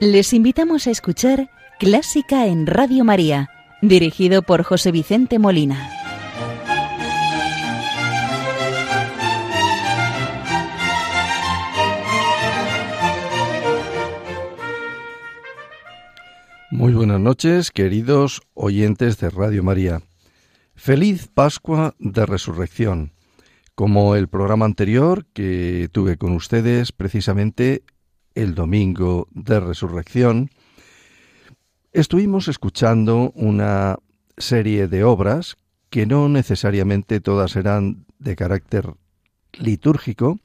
Les invitamos a escuchar Clásica en Radio María, dirigido por José Vicente Molina. Muy buenas noches, queridos oyentes de Radio María. Feliz Pascua de Resurrección. Como el programa anterior que tuve con ustedes precisamente el domingo de resurrección, estuvimos escuchando una serie de obras que no necesariamente todas eran de carácter litúrgico,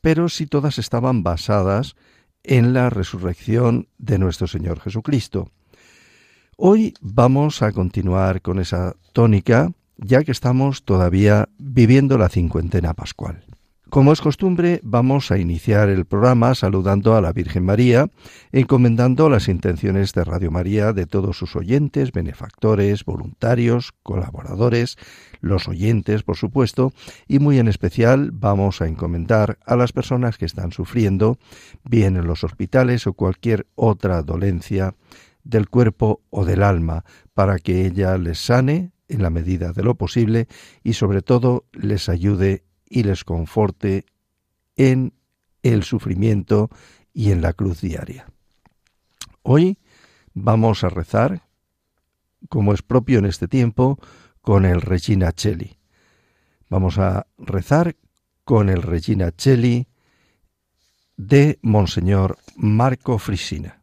pero sí todas estaban basadas en la resurrección de nuestro Señor Jesucristo. Hoy vamos a continuar con esa tónica, ya que estamos todavía viviendo la cincuentena pascual. Como es costumbre, vamos a iniciar el programa saludando a la Virgen María, encomendando las intenciones de Radio María de todos sus oyentes, benefactores, voluntarios, colaboradores, los oyentes, por supuesto, y muy en especial vamos a encomendar a las personas que están sufriendo, bien en los hospitales o cualquier otra dolencia del cuerpo o del alma, para que ella les sane en la medida de lo posible y sobre todo les ayude y les conforte en el sufrimiento y en la cruz diaria. Hoy vamos a rezar, como es propio en este tiempo, con el Regina Cheli. Vamos a rezar con el Regina Cheli de Monseñor Marco Frisina.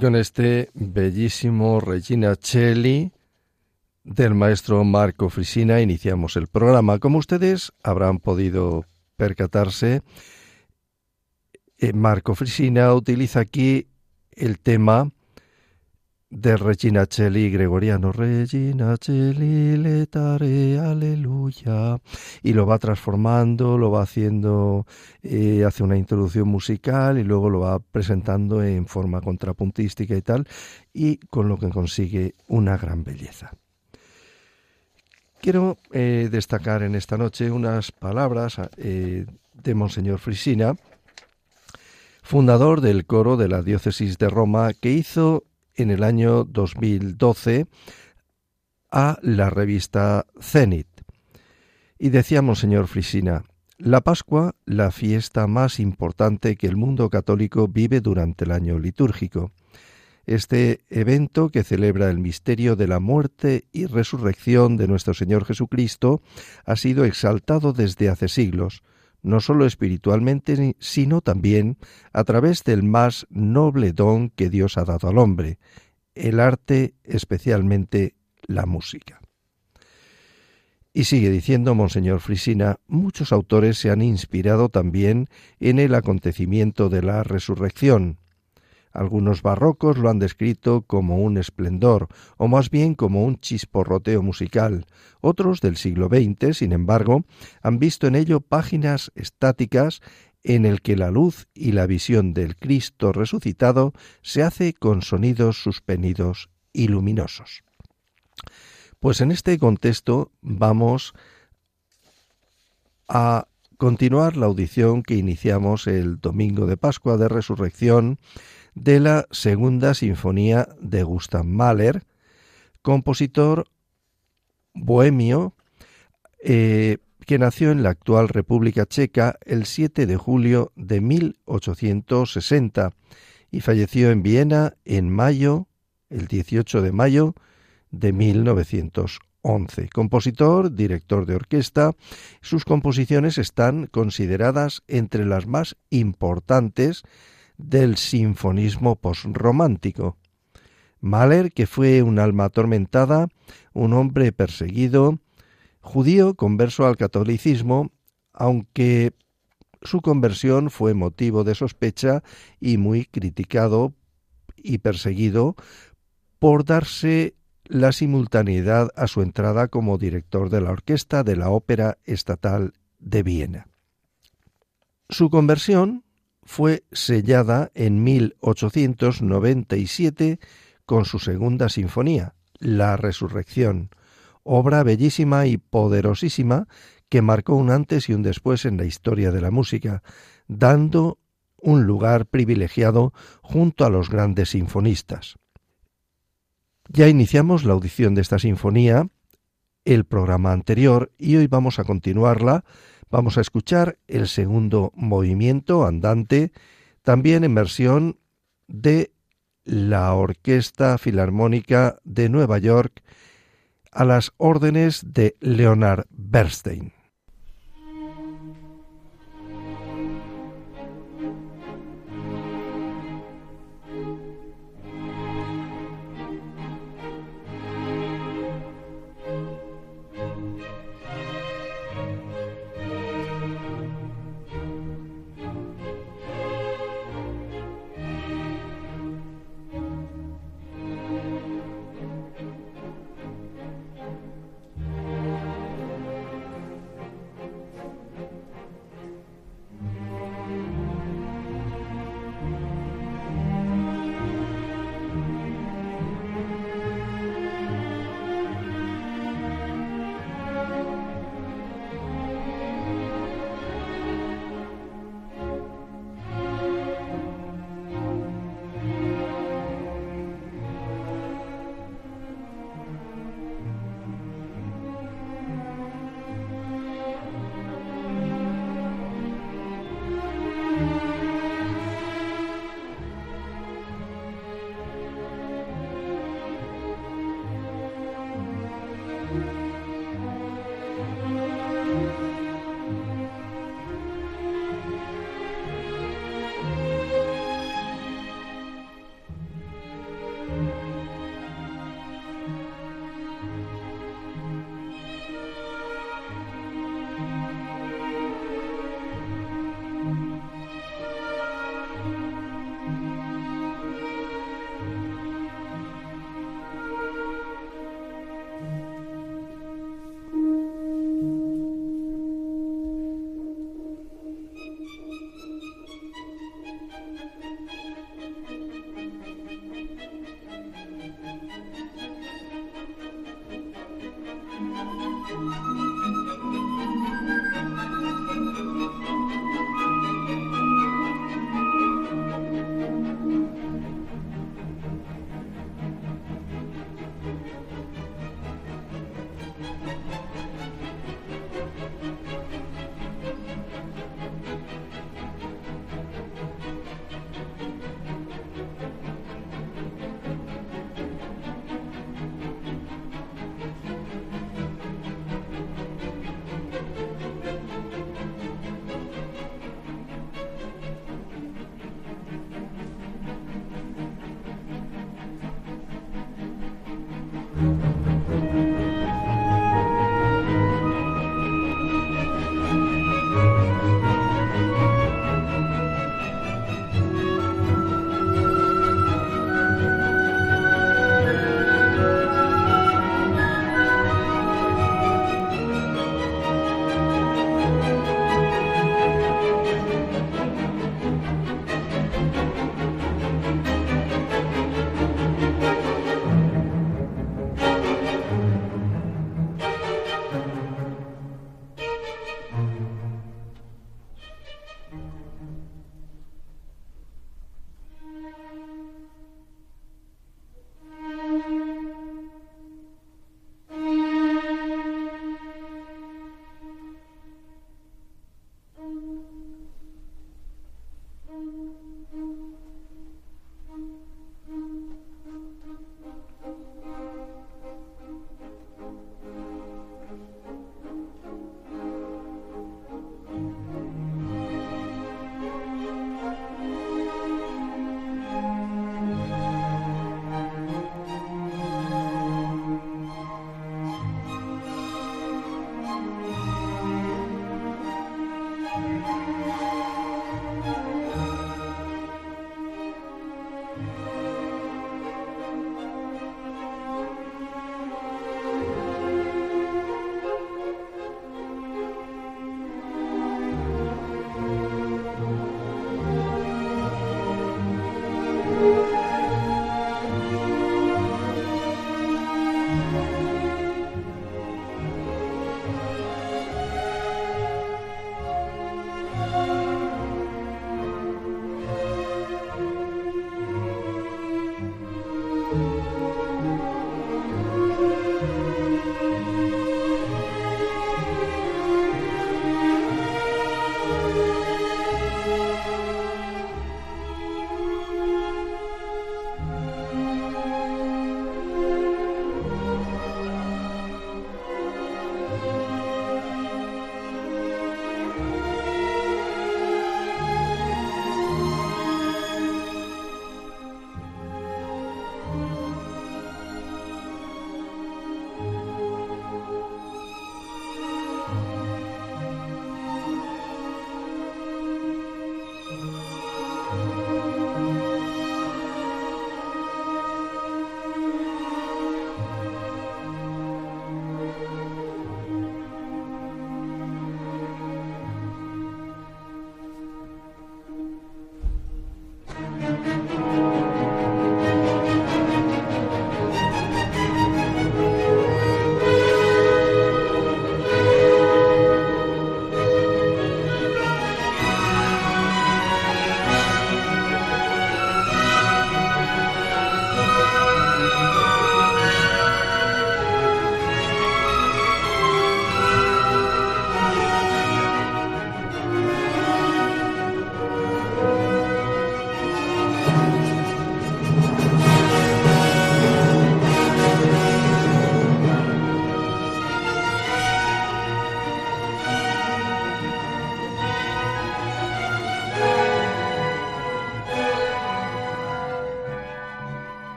Con este bellísimo Regina Celli del maestro Marco Frisina iniciamos el programa. Como ustedes habrán podido percatarse, eh, Marco Frisina utiliza aquí el tema de Regina Celli gregoriano, Regina Celli letare, aleluya, y lo va transformando, lo va haciendo, eh, hace una introducción musical y luego lo va presentando en forma contrapuntística y tal, y con lo que consigue una gran belleza. Quiero eh, destacar en esta noche unas palabras eh, de Monseñor Frisina, fundador del coro de la diócesis de Roma, que hizo en el año 2012 a la revista Zenit. Y decíamos, señor Frisina, la Pascua, la fiesta más importante que el mundo católico vive durante el año litúrgico. Este evento que celebra el misterio de la muerte y resurrección de nuestro Señor Jesucristo ha sido exaltado desde hace siglos, no solo espiritualmente, sino también a través del más noble don que Dios ha dado al hombre, el arte, especialmente la música. Y sigue diciendo Monseñor Frisina, muchos autores se han inspirado también en el acontecimiento de la resurrección, algunos barrocos lo han descrito como un esplendor, o más bien como un chisporroteo musical. Otros del siglo XX, sin embargo, han visto en ello páginas estáticas en el que la luz y la visión del Cristo resucitado se hace con sonidos suspendidos y luminosos. Pues en este contexto vamos a continuar la audición que iniciamos el domingo de Pascua de Resurrección de la Segunda Sinfonía de Gustav Mahler, compositor bohemio eh, que nació en la actual República Checa el 7 de julio de 1860 y falleció en Viena en mayo, el 18 de mayo de 1911. Compositor, director de orquesta, sus composiciones están consideradas entre las más importantes del sinfonismo posromántico. Mahler, que fue un alma atormentada, un hombre perseguido, judío converso al catolicismo, aunque su conversión fue motivo de sospecha y muy criticado y perseguido por darse la simultaneidad a su entrada como director de la orquesta de la Ópera Estatal de Viena. Su conversión fue sellada en 1897 con su segunda sinfonía, La Resurrección, obra bellísima y poderosísima que marcó un antes y un después en la historia de la música, dando un lugar privilegiado junto a los grandes sinfonistas. Ya iniciamos la audición de esta sinfonía, el programa anterior, y hoy vamos a continuarla Vamos a escuchar el segundo movimiento andante, también en versión de la Orquesta Filarmónica de Nueva York a las órdenes de Leonard Bernstein.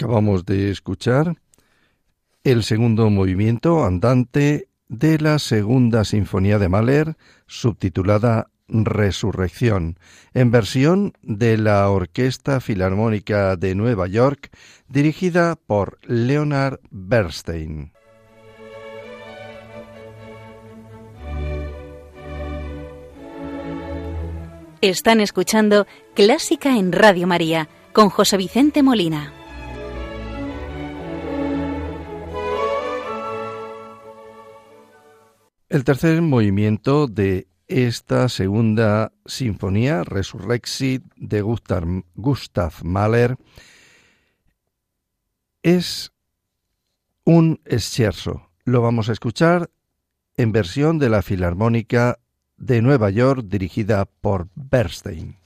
Acabamos de escuchar el segundo movimiento andante de la segunda sinfonía de Mahler, subtitulada Resurrección, en versión de la Orquesta Filarmónica de Nueva York, dirigida por Leonard Bernstein. Están escuchando Clásica en Radio María con José Vicente Molina. El tercer movimiento de esta segunda sinfonía, Resurrexit de Gustav, Mahler, es un scherzo. Lo vamos a escuchar en versión de la Filarmónica de Nueva York dirigida por Bernstein.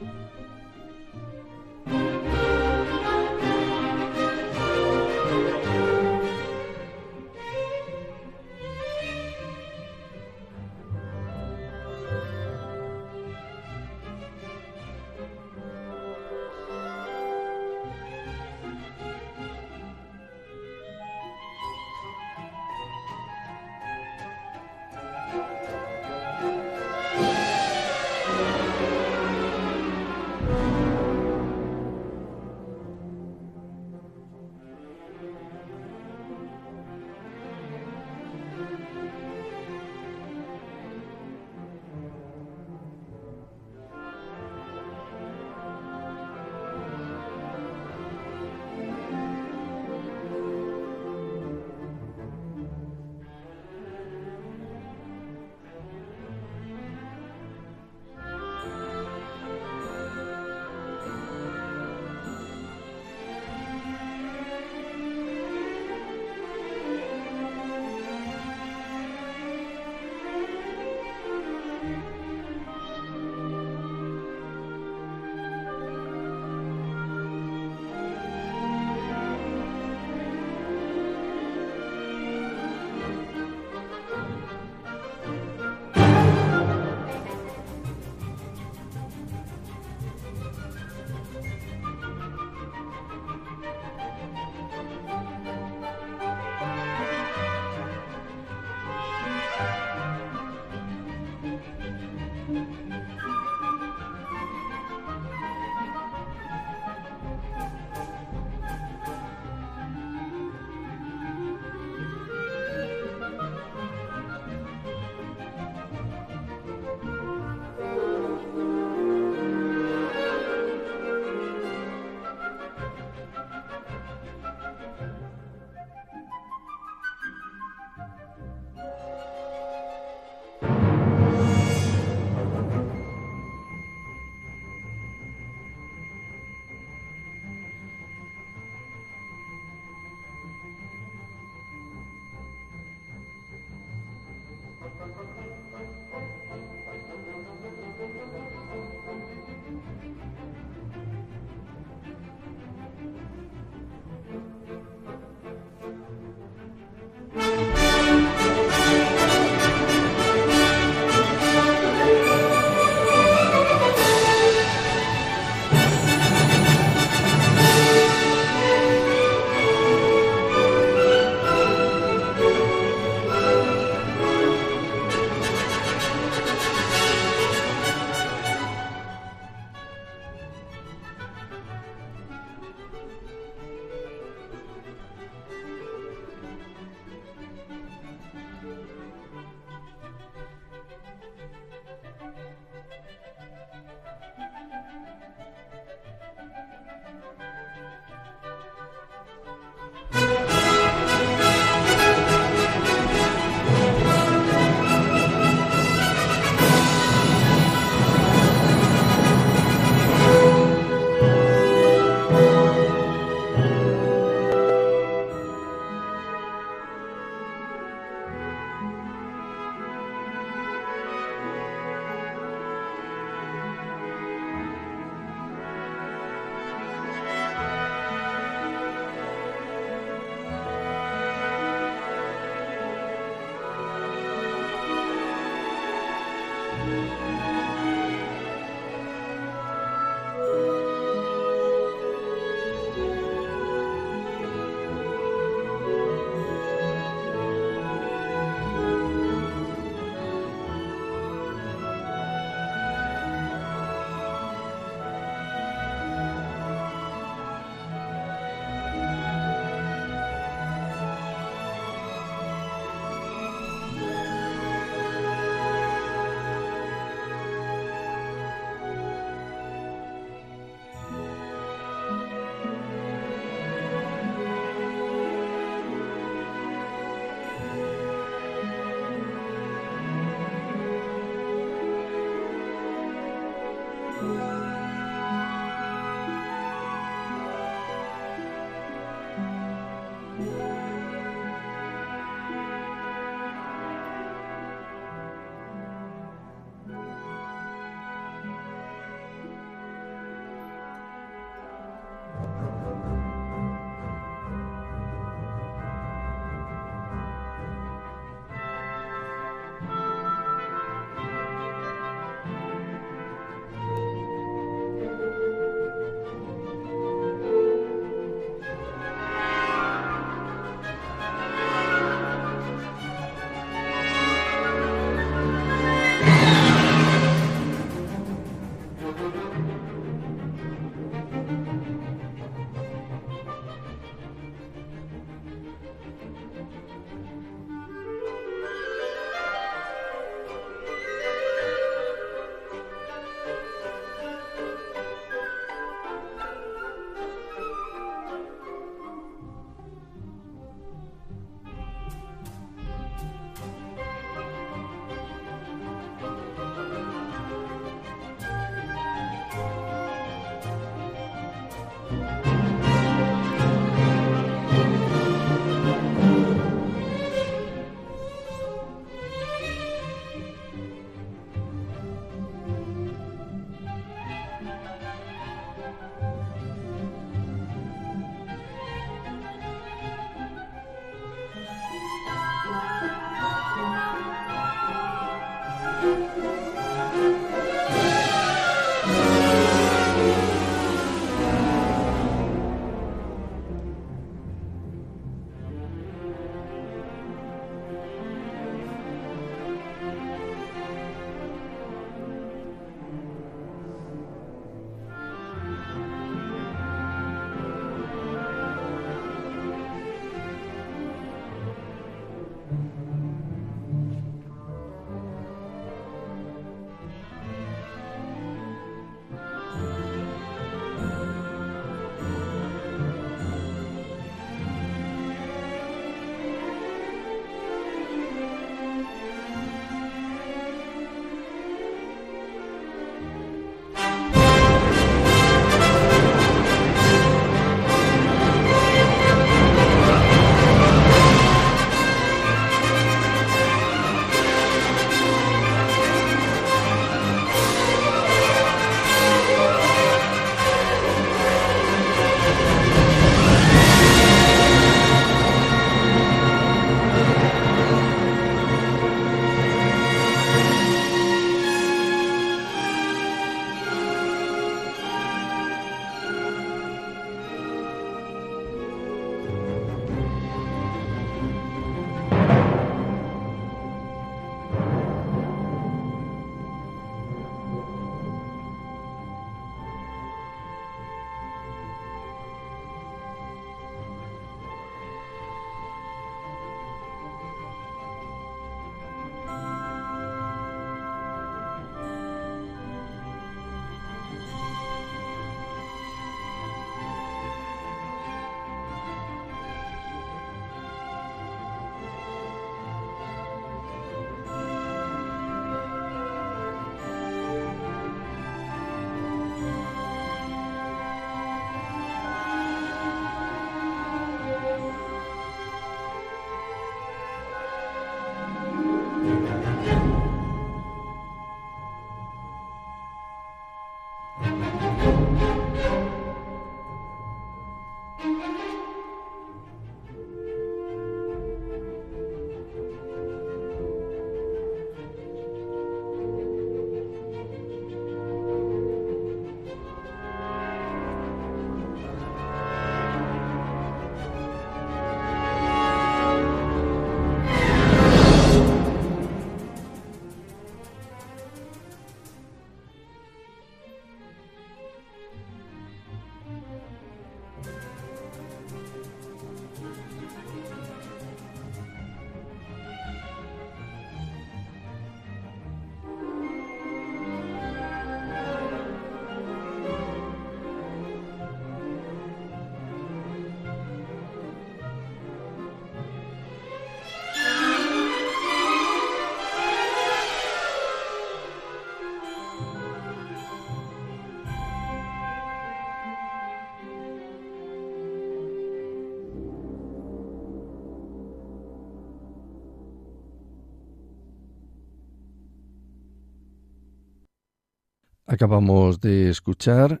Acabamos de escuchar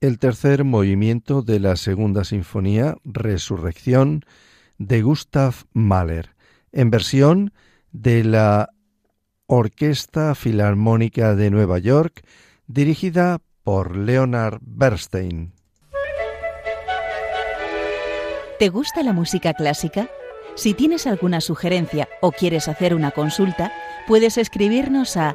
el tercer movimiento de la segunda sinfonía, Resurrección, de Gustav Mahler, en versión de la Orquesta Filarmónica de Nueva York, dirigida por Leonard Bernstein. ¿Te gusta la música clásica? Si tienes alguna sugerencia o quieres hacer una consulta, puedes escribirnos a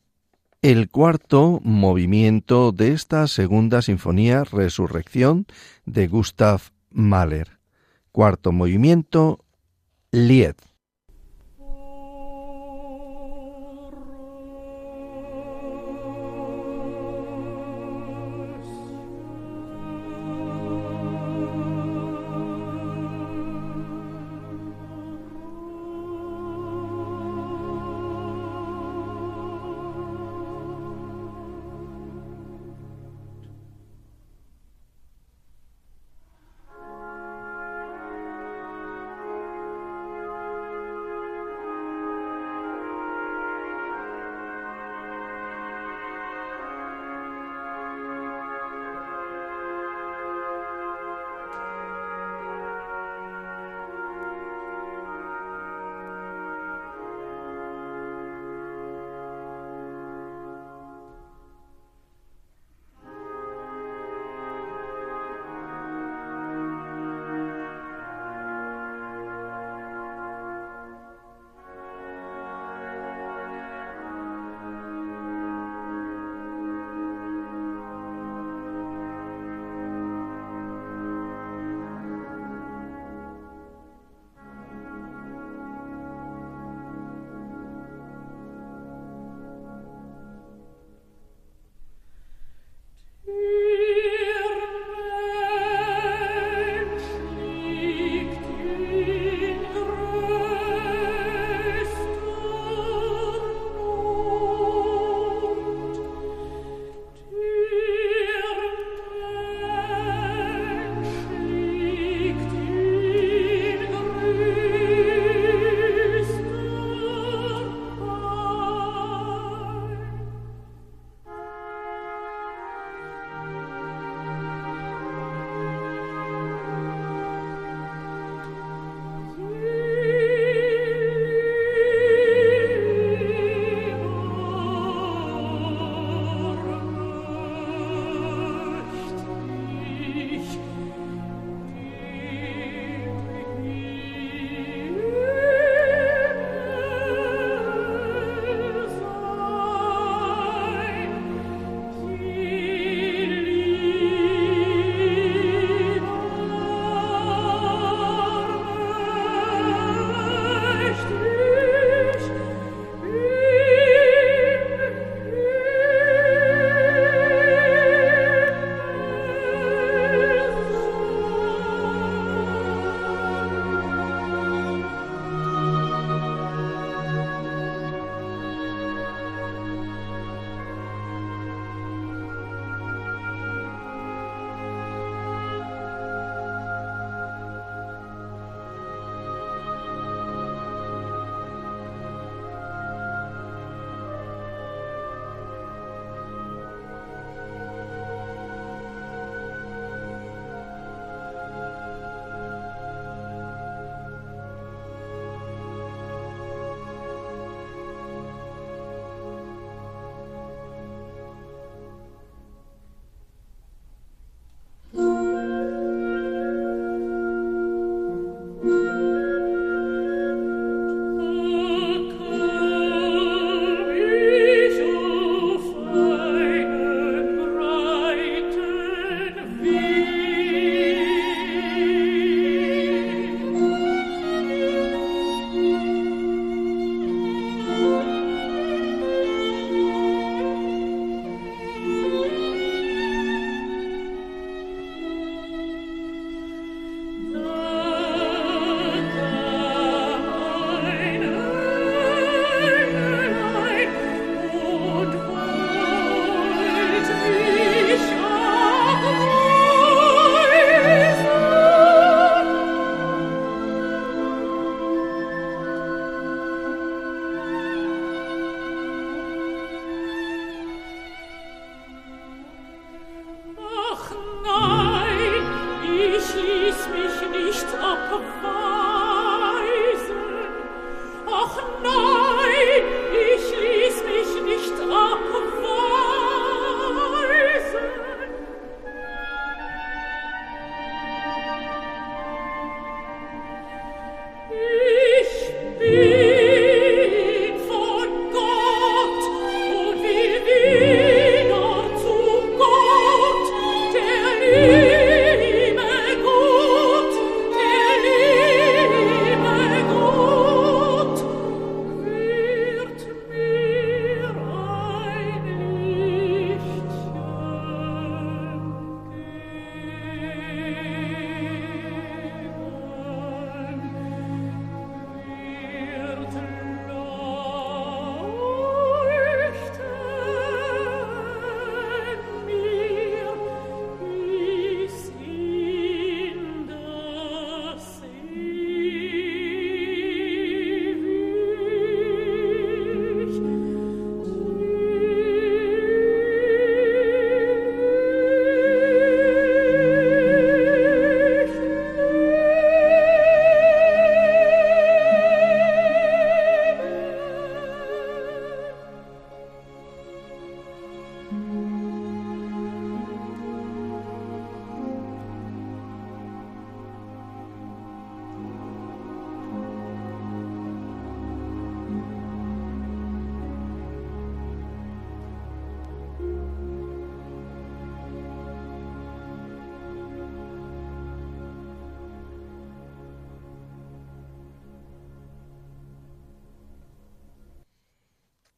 el cuarto movimiento de esta segunda sinfonía Resurrección de Gustav Mahler. Cuarto movimiento Lied.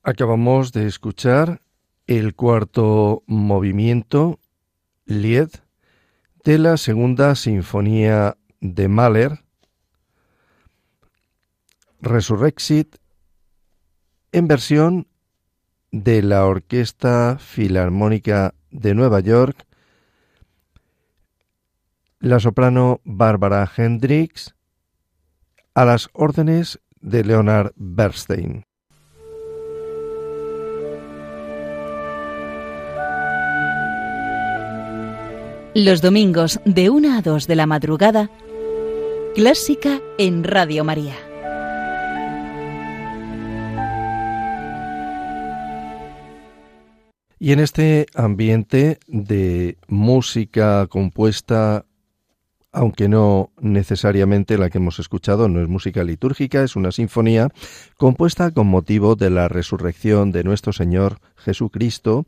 Acabamos de escuchar el cuarto movimiento, Lied, de la segunda sinfonía de Mahler, Resurrexit, en versión de la Orquesta Filarmónica de Nueva York, la soprano Barbara Hendricks, a las órdenes de Leonard Bernstein. Los domingos de 1 a 2 de la madrugada, Clásica en Radio María. Y en este ambiente de música compuesta, aunque no necesariamente la que hemos escuchado, no es música litúrgica, es una sinfonía compuesta con motivo de la resurrección de nuestro Señor Jesucristo,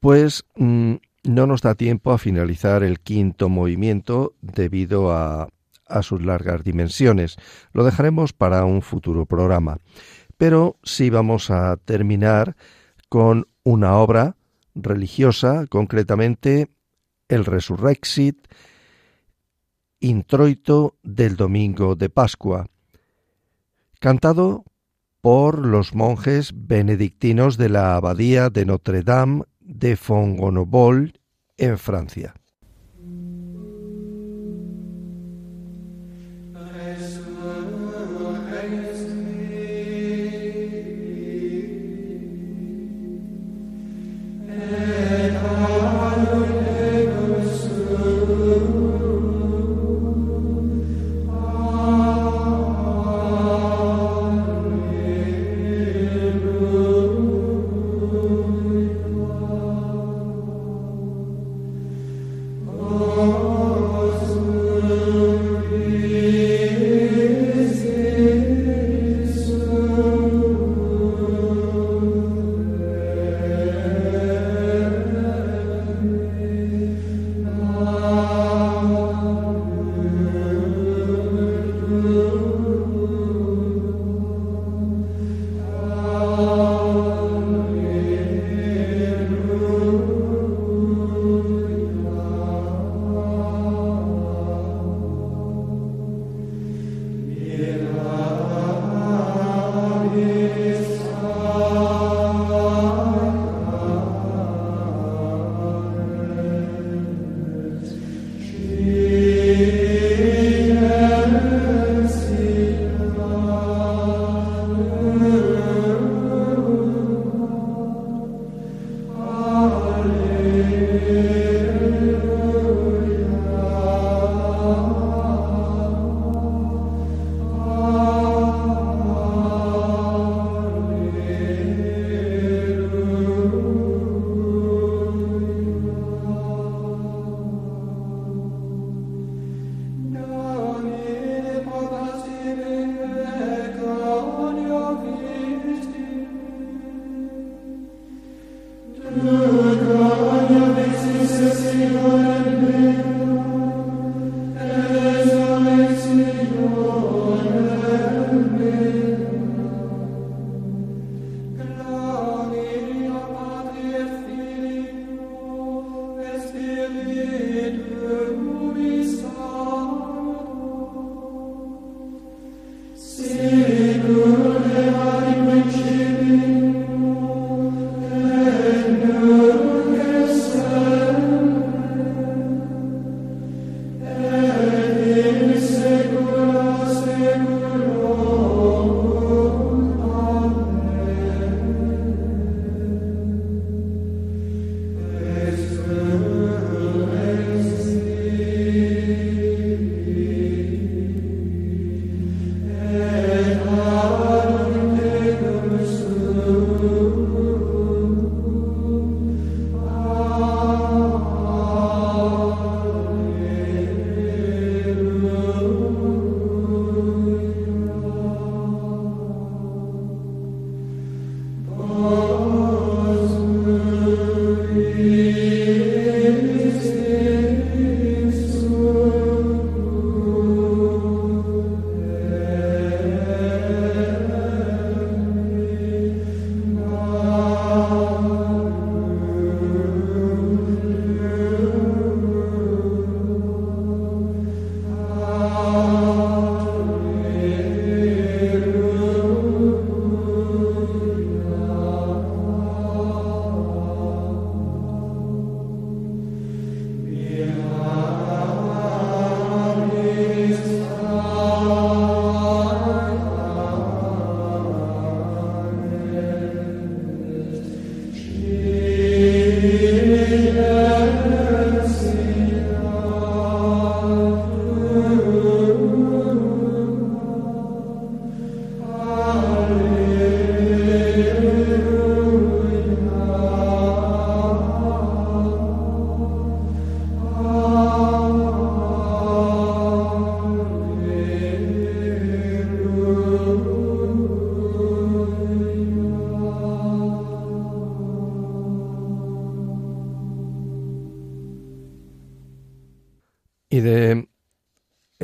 pues mm, no nos da tiempo a finalizar el quinto movimiento debido a, sus largas dimensiones. Lo dejaremos para un futuro programa. Pero sí vamos a terminar con una obra religiosa, concretamente el Resurrexit, introito del domingo de Pascua, cantado por los monjes benedictinos de la abadía de Notre Dame de Fongonobol en Francia.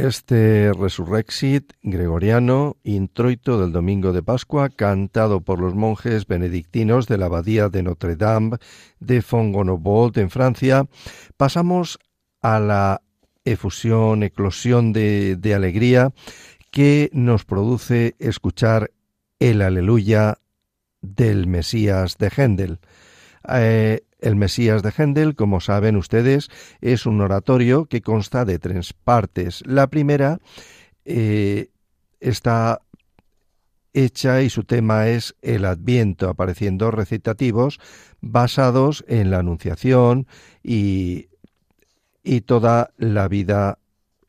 Este Resurrexit gregoriano, introito del domingo de Pascua, cantado por los monjes benedictinos de la abadía de Notre Dame de Fongonobold en Francia, pasamos a la efusión, eclosión de, alegría que nos produce escuchar el aleluya del Mesías de Händel. Eh, el Mesías de Händel, como saben ustedes, es un oratorio que consta de tres partes. La primera eh, está hecha y su tema es el Adviento, apareciendo recitativos basados en la Anunciación y, y toda la vida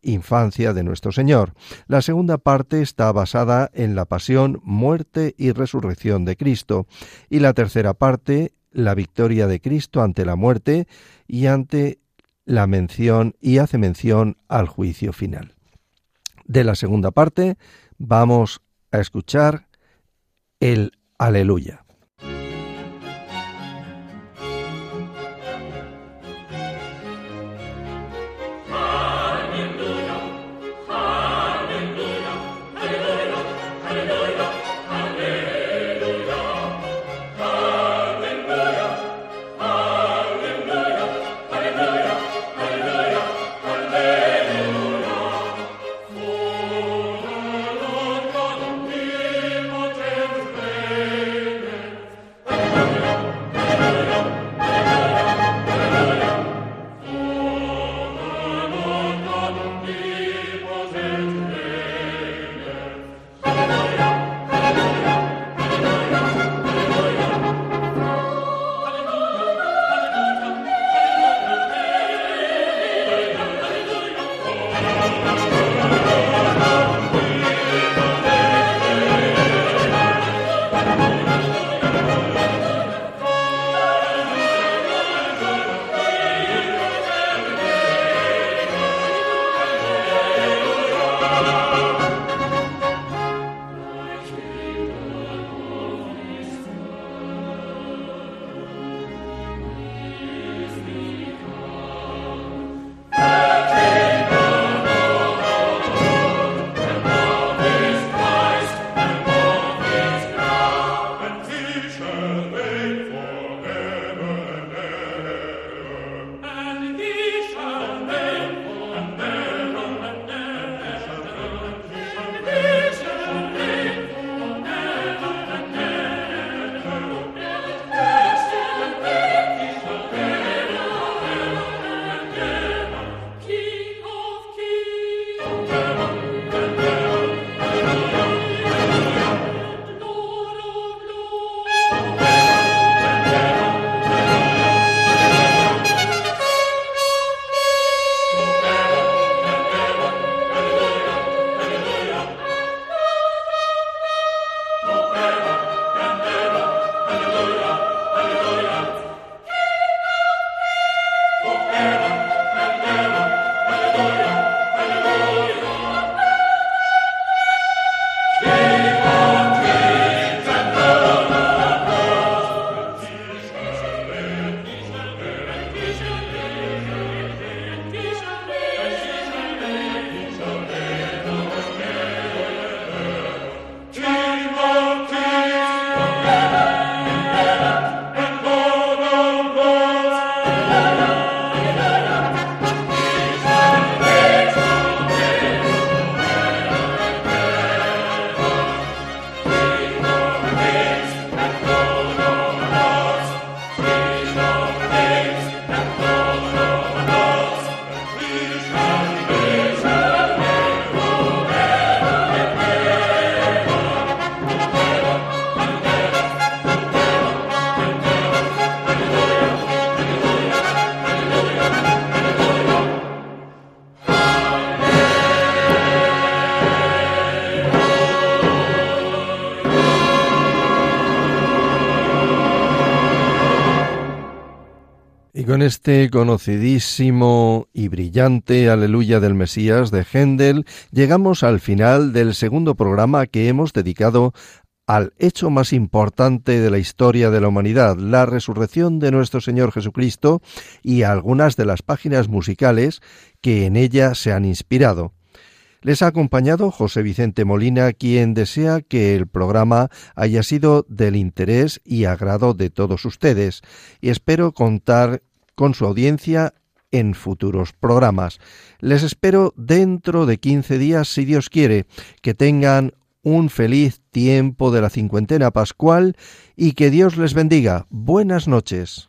infancia de nuestro Señor. La segunda parte está basada en la pasión, muerte y resurrección de Cristo. Y la tercera parte la victoria de Cristo ante la muerte y ante la mención y hace mención al juicio final. De la segunda parte vamos a escuchar el aleluya. Con este conocidísimo y brillante Aleluya del Mesías de Händel, llegamos al final del segundo programa que hemos dedicado al hecho más importante de la historia de la humanidad, la resurrección de nuestro Señor Jesucristo y algunas de las páginas musicales que en ella se han inspirado. Les ha acompañado José Vicente Molina, quien desea que el programa haya sido del interés y agrado de todos ustedes, y espero contar con su audiencia en futuros programas. Les espero dentro de 15 días, si Dios quiere, que tengan un feliz tiempo de la cincuentena pascual y que Dios les bendiga. Buenas noches.